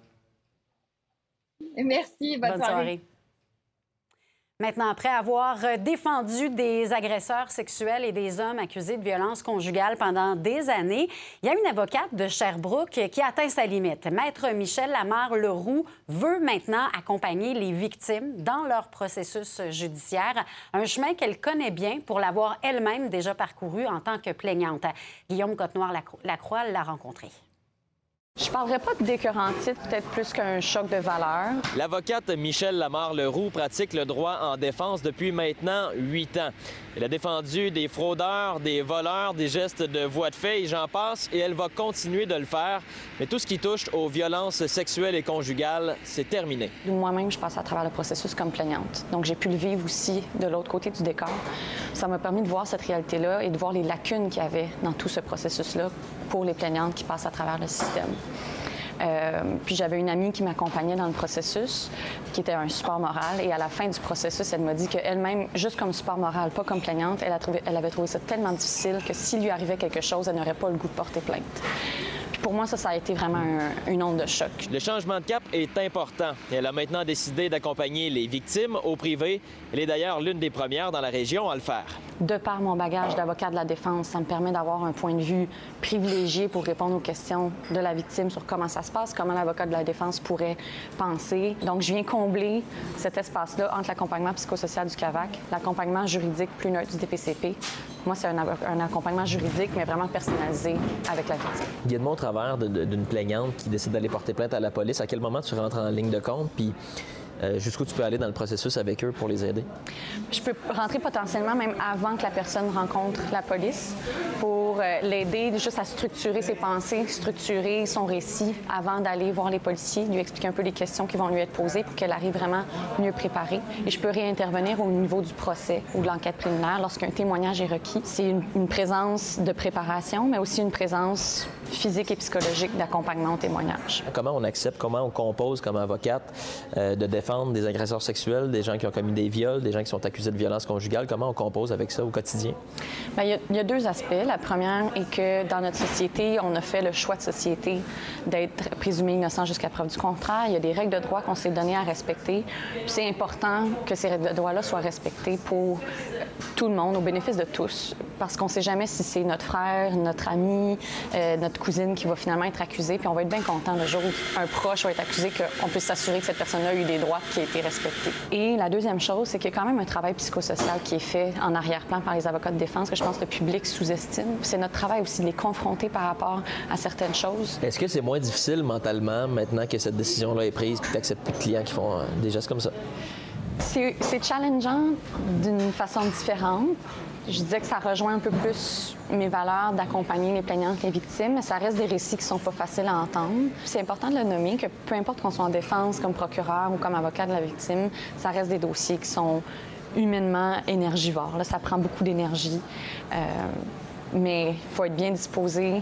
Merci, bonne, soirée. Maintenant, après avoir défendu des agresseurs sexuels et des hommes accusés de violence conjugale pendant des années, il y a une avocate de Sherbrooke qui atteint sa limite. Maître Michel Lamar-Leroux veut maintenant accompagner les victimes dans leur processus judiciaire, un chemin qu'elle connaît bien pour l'avoir elle-même déjà parcouru en tant que plaignante. Guillaume Cotenoir-Lacroix l'a rencontré. Je parlerai pas de d'écœurant peut-être plus qu'un choc de valeur. L'avocate Michel Lamar-Leroux pratique le droit en défense depuis maintenant huit ans. Elle a défendu des fraudeurs, des voleurs, des gestes de voie de fait et j'en passe, et elle va continuer de le faire. Mais tout ce qui touche aux violences sexuelles et conjugales, c'est terminé. Moi-même, je passe à travers le processus comme plaignante. Donc, j'ai pu le vivre aussi de l'autre côté du décor. Ça m'a permis de voir cette réalité-là et de voir les lacunes qu'il y avait dans tout ce processus-là pour les plaignantes qui passent à travers le système. Euh, puis j'avais une amie qui m'accompagnait dans le processus, qui était un support moral. Et à la fin du processus, elle m'a dit qu'elle-même, juste comme support moral, pas comme plaignante, elle, elle avait trouvé ça tellement difficile que s'il lui arrivait quelque chose, elle n'aurait pas le goût de porter plainte pour moi, ça, ça a été vraiment une onde de choc. Le changement de cap est important. Elle a maintenant décidé d'accompagner les victimes au privé. Elle est d'ailleurs l'une des premières dans la région à le faire. De par mon bagage d'avocat de la défense, ça me permet d'avoir un point de vue privilégié pour répondre aux questions de la victime sur comment ça se passe, comment l'avocat de la défense pourrait penser. Donc, je viens combler cet espace-là entre l'accompagnement psychosocial du CAVAC, l'accompagnement juridique plus neutre du DPCP. Moi, c'est un, un, accompagnement juridique, mais vraiment personnalisé avec la victime. D'une plaignante qui décide d'aller porter plainte à la police. À quel moment tu rentres en ligne de compte? Puis euh, jusqu'où tu peux aller dans le processus avec eux pour les aider? Je peux rentrer potentiellement même avant que la personne rencontre la police pour euh, l'aider juste à structurer ses pensées, structurer son récit avant d'aller voir les policiers, lui expliquer un peu les questions qui vont lui être posées pour qu'elle arrive vraiment mieux préparée. Et je peux réintervenir au niveau du procès ou de l'enquête préliminaire lorsqu'un témoignage est requis. C'est une, présence de préparation, mais aussi une présence physique et psychologique d'accompagnement au témoignage. Comment on accepte, comment on compose comme avocate euh, de défense des agresseurs sexuels, des gens qui ont commis des viols, des gens qui sont accusés de violence conjugale. Comment on compose avec ça au quotidien? Bien, il, y a, deux aspects. La première est que dans notre société, on a fait le choix de société d'être présumé innocent jusqu'à preuve du contraire. Il y a des règles de droit qu'on s'est données à respecter. C'est important que ces règles de droit-là soient respectées pour tout le monde, au bénéfice de tous, parce qu'on ne sait jamais si c'est notre frère, notre ami, euh, notre cousine qui va finalement être accusé. Puis on va être bien content le jour où un proche va être accusé qu'on puisse s'assurer que cette personne-là a eu des droits qui a été respecté. Et la deuxième chose, c'est qu'il y a quand même un travail psychosocial qui est fait en arrière-plan par les avocats de défense que je pense que le public sous-estime. C'est notre travail aussi de les confronter par rapport à certaines choses. Est-ce que c'est moins difficile mentalement maintenant que cette décision-là est prise puis que tu plus de clients qui font euh, des gestes comme ça? C'est challengeant d'une façon différente je disais que ça rejoint un peu plus mes valeurs d'accompagner les plaignantes, les victimes, mais ça reste des récits qui sont pas faciles à entendre. C'est important de le nommer que peu importe qu'on soit en défense comme procureur ou comme avocat de la victime, ça reste des dossiers qui sont humainement énergivores. Là, ça prend beaucoup d'énergie. Euh, mais il faut être bien disposé,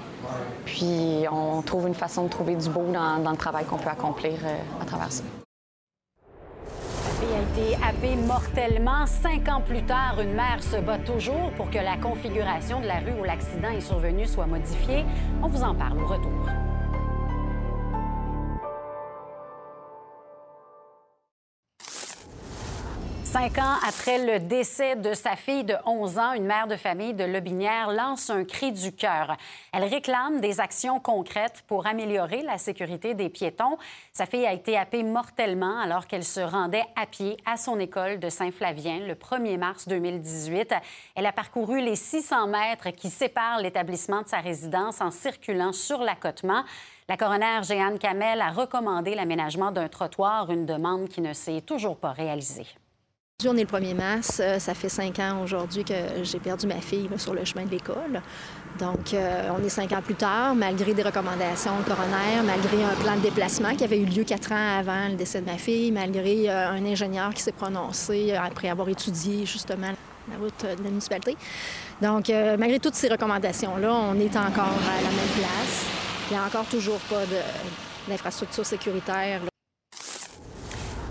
puis on trouve une façon de trouver du beau dans, le travail qu'on peut accomplir euh, à travers ça. Cinq ans plus tard, une mère se bat toujours pour que la configuration de la rue où l'accident est survenu soit modifiée. On vous en parle au retour. Cinq ans après le décès de sa fille de 11 ans, une mère de famille de Lobinière lance un cri du cœur. Elle réclame des actions concrètes pour améliorer la sécurité des piétons. Sa fille a été happée mortellement alors qu'elle se rendait à pied à son école de Saint-Flavien le 1er mars 2018. Elle a parcouru les 600 mètres qui séparent l'établissement de sa résidence en circulant sur l'accotement. La coroner Jeanne Kamel a recommandé l'aménagement d'un trottoir, une demande qui ne s'est toujours pas réalisée. On est le 1er mars. Euh, ça fait cinq ans aujourd'hui que j'ai perdu ma fille sur le chemin de l'école. Donc, euh, on est cinq ans plus tard, malgré des recommandations coroner, malgré un plan de déplacement qui avait eu lieu quatre ans avant le décès de ma fille, malgré euh, un ingénieur qui s'est prononcé après avoir étudié justement la route de la municipalité. Donc, malgré toutes ces recommandations-là, on est encore à la même place. Il n'y a encore toujours pas d'infrastructure sécuritaire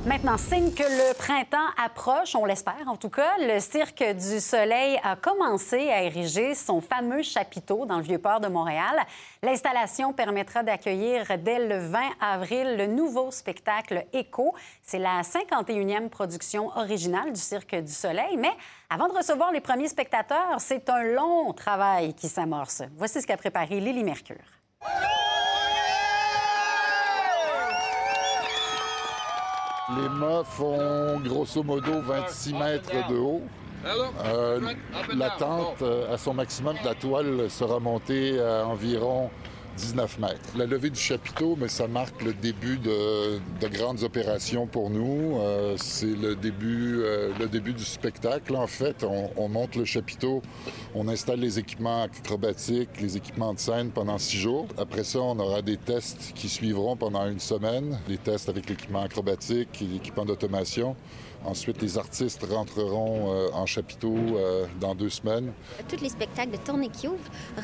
Maintenant, signe que le printemps approche, on l'espère en tout cas, le Cirque du Soleil a commencé à ériger son fameux chapiteau dans le Vieux-Port de Montréal. L'installation permettra d'accueillir dès le 20 avril le nouveau spectacle Écho. C'est la 51e production originale du Cirque du Soleil, mais avant de recevoir les premiers spectateurs, c'est un long travail qui s'amorce. Voici ce qu'a préparé Lily Mercure. Les mâts font grosso modo 26 mètres de haut. Euh, la tente, à son maximum, la toile sera montée à environ 19 mètres. La levée du chapiteau, mais ça marque le début de, grandes opérations pour nous. Euh, c'est le début, euh, le début du spectacle. En fait, on, monte le chapiteau, on installe les équipements acrobatiques, les équipements de scène pendant six jours. Après ça, on aura des tests qui suivront pendant une semaine, des tests avec l'équipement acrobatique et l'équipement d'automation. Ensuite, les artistes rentreront euh, en chapiteau euh, dans deux semaines. Tous les spectacles de Tournée Cube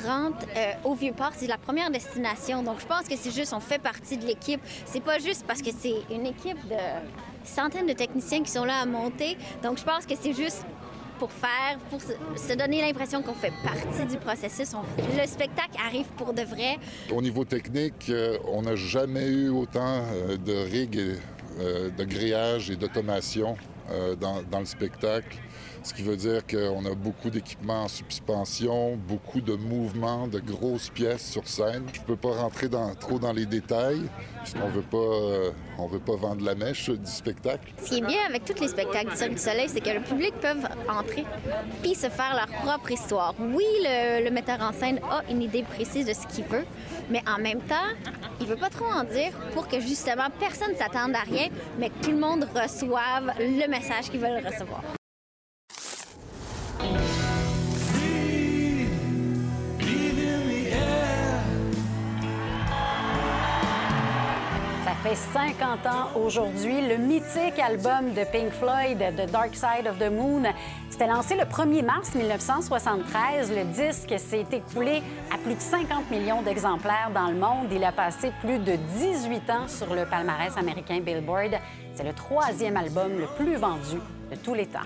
rentrent euh, au Vieux-Port. C'est la première destination. Donc, je pense que c'est juste, on fait partie de l'équipe. C'est pas juste parce que c'est une équipe de centaines de techniciens qui sont là à monter. Donc, je pense que c'est juste pour faire, pour se donner l'impression qu'on fait partie du processus. le spectacle arrive pour de vrai. Au niveau technique, on n'a jamais eu autant de rigs de grillage et d'automation euh, dans, le spectacle. Ce qui veut dire qu'on a beaucoup d'équipements en suspension, beaucoup de mouvements, de grosses pièces sur scène. Je ne peux pas rentrer trop dans les détails, puisqu'on veut euh, veut pas vendre la mèche du spectacle. Ce qui est bien avec tous les spectacles du Cirque du Soleil, c'est que le public peut entrer puis se faire leur propre histoire. Oui, le, metteur en scène a une idée précise de ce qu'il veut, mais en même temps, il veut pas trop en dire pour que justement personne ne s'attende à rien, mais que tout le monde reçoive le message qu'ils veulent recevoir. Fait 50 ans aujourd'hui. Le mythique album de Pink Floyd, The Dark Side of the Moon, s'était lancé le 1er mars 1973. Le disque s'est écoulé à plus de 50 millions d'exemplaires dans le monde. Il a passé plus de 18 ans sur le palmarès américain Billboard. C'est le troisième album le plus vendu de tous les temps.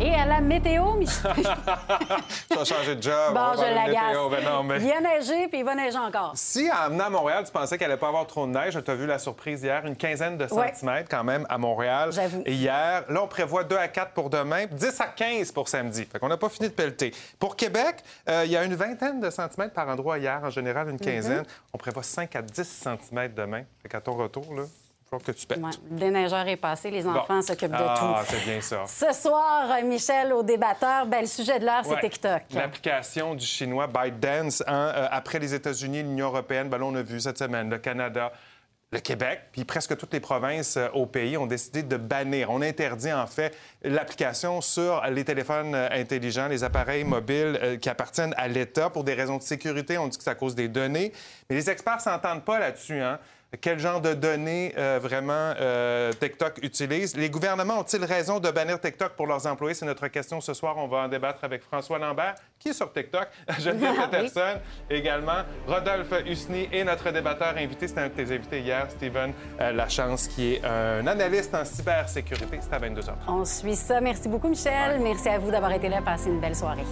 Et à la météo, Michel. tu vas changer de job. Bon, je l'agace. Ben il a neigé, puis il va neiger encore. Si, en venant à Montréal, tu pensais qu'elle allait pas avoir trop de neige, tu as vu la surprise hier, une quinzaine de centimètres quand même à Montréal. J'avoue. Hier, là, on prévoit 2 à 4 pour demain, 10 à 15 pour samedi. Fait qu'on n'a pas fini de pelleter. Pour Québec, euh, il y a une vingtaine de centimètres par endroit hier, en général une quinzaine. Mm-hmm. On prévoit 5 à 10 centimètres demain. Fait qu'à ton retour, là, que tu pètes. Le déneigeur est passé, les enfants s'occupent de ah, tout. Ah, c'est bien ça. Ce soir, Michel, au débatteur, ben, le sujet de l'heure, c'est TikTok. L'application du chinois ByteDance, hein, euh, après les États-Unis, l'Union européenne, ben, là, on a vu cette semaine le Canada, le Québec, puis presque toutes les provinces euh, au pays ont décidé de bannir. On interdit en fait l'application sur les téléphones euh, intelligents, les appareils mobiles qui appartiennent à l'État pour des raisons de sécurité. On dit que ça cause des données. Mais les experts s'entendent pas là-dessus. Hein? Quel genre de données euh, vraiment euh, TikTok utilise? Les gouvernements ont-ils raison de bannir TikTok pour leurs employés? C'est notre question ce soir. On va en débattre avec François Lambert, qui est sur TikTok, Geneviève Ah Peterson également, Rodolphe Husny et notre débatteur invité, c'était un de tes invités hier, Steven euh, Lachance, qui est un analyste en cybersécurité. C'est à 22h. On suit ça. Merci beaucoup, Michel. Merci à vous d'avoir été là. Passez une belle soirée.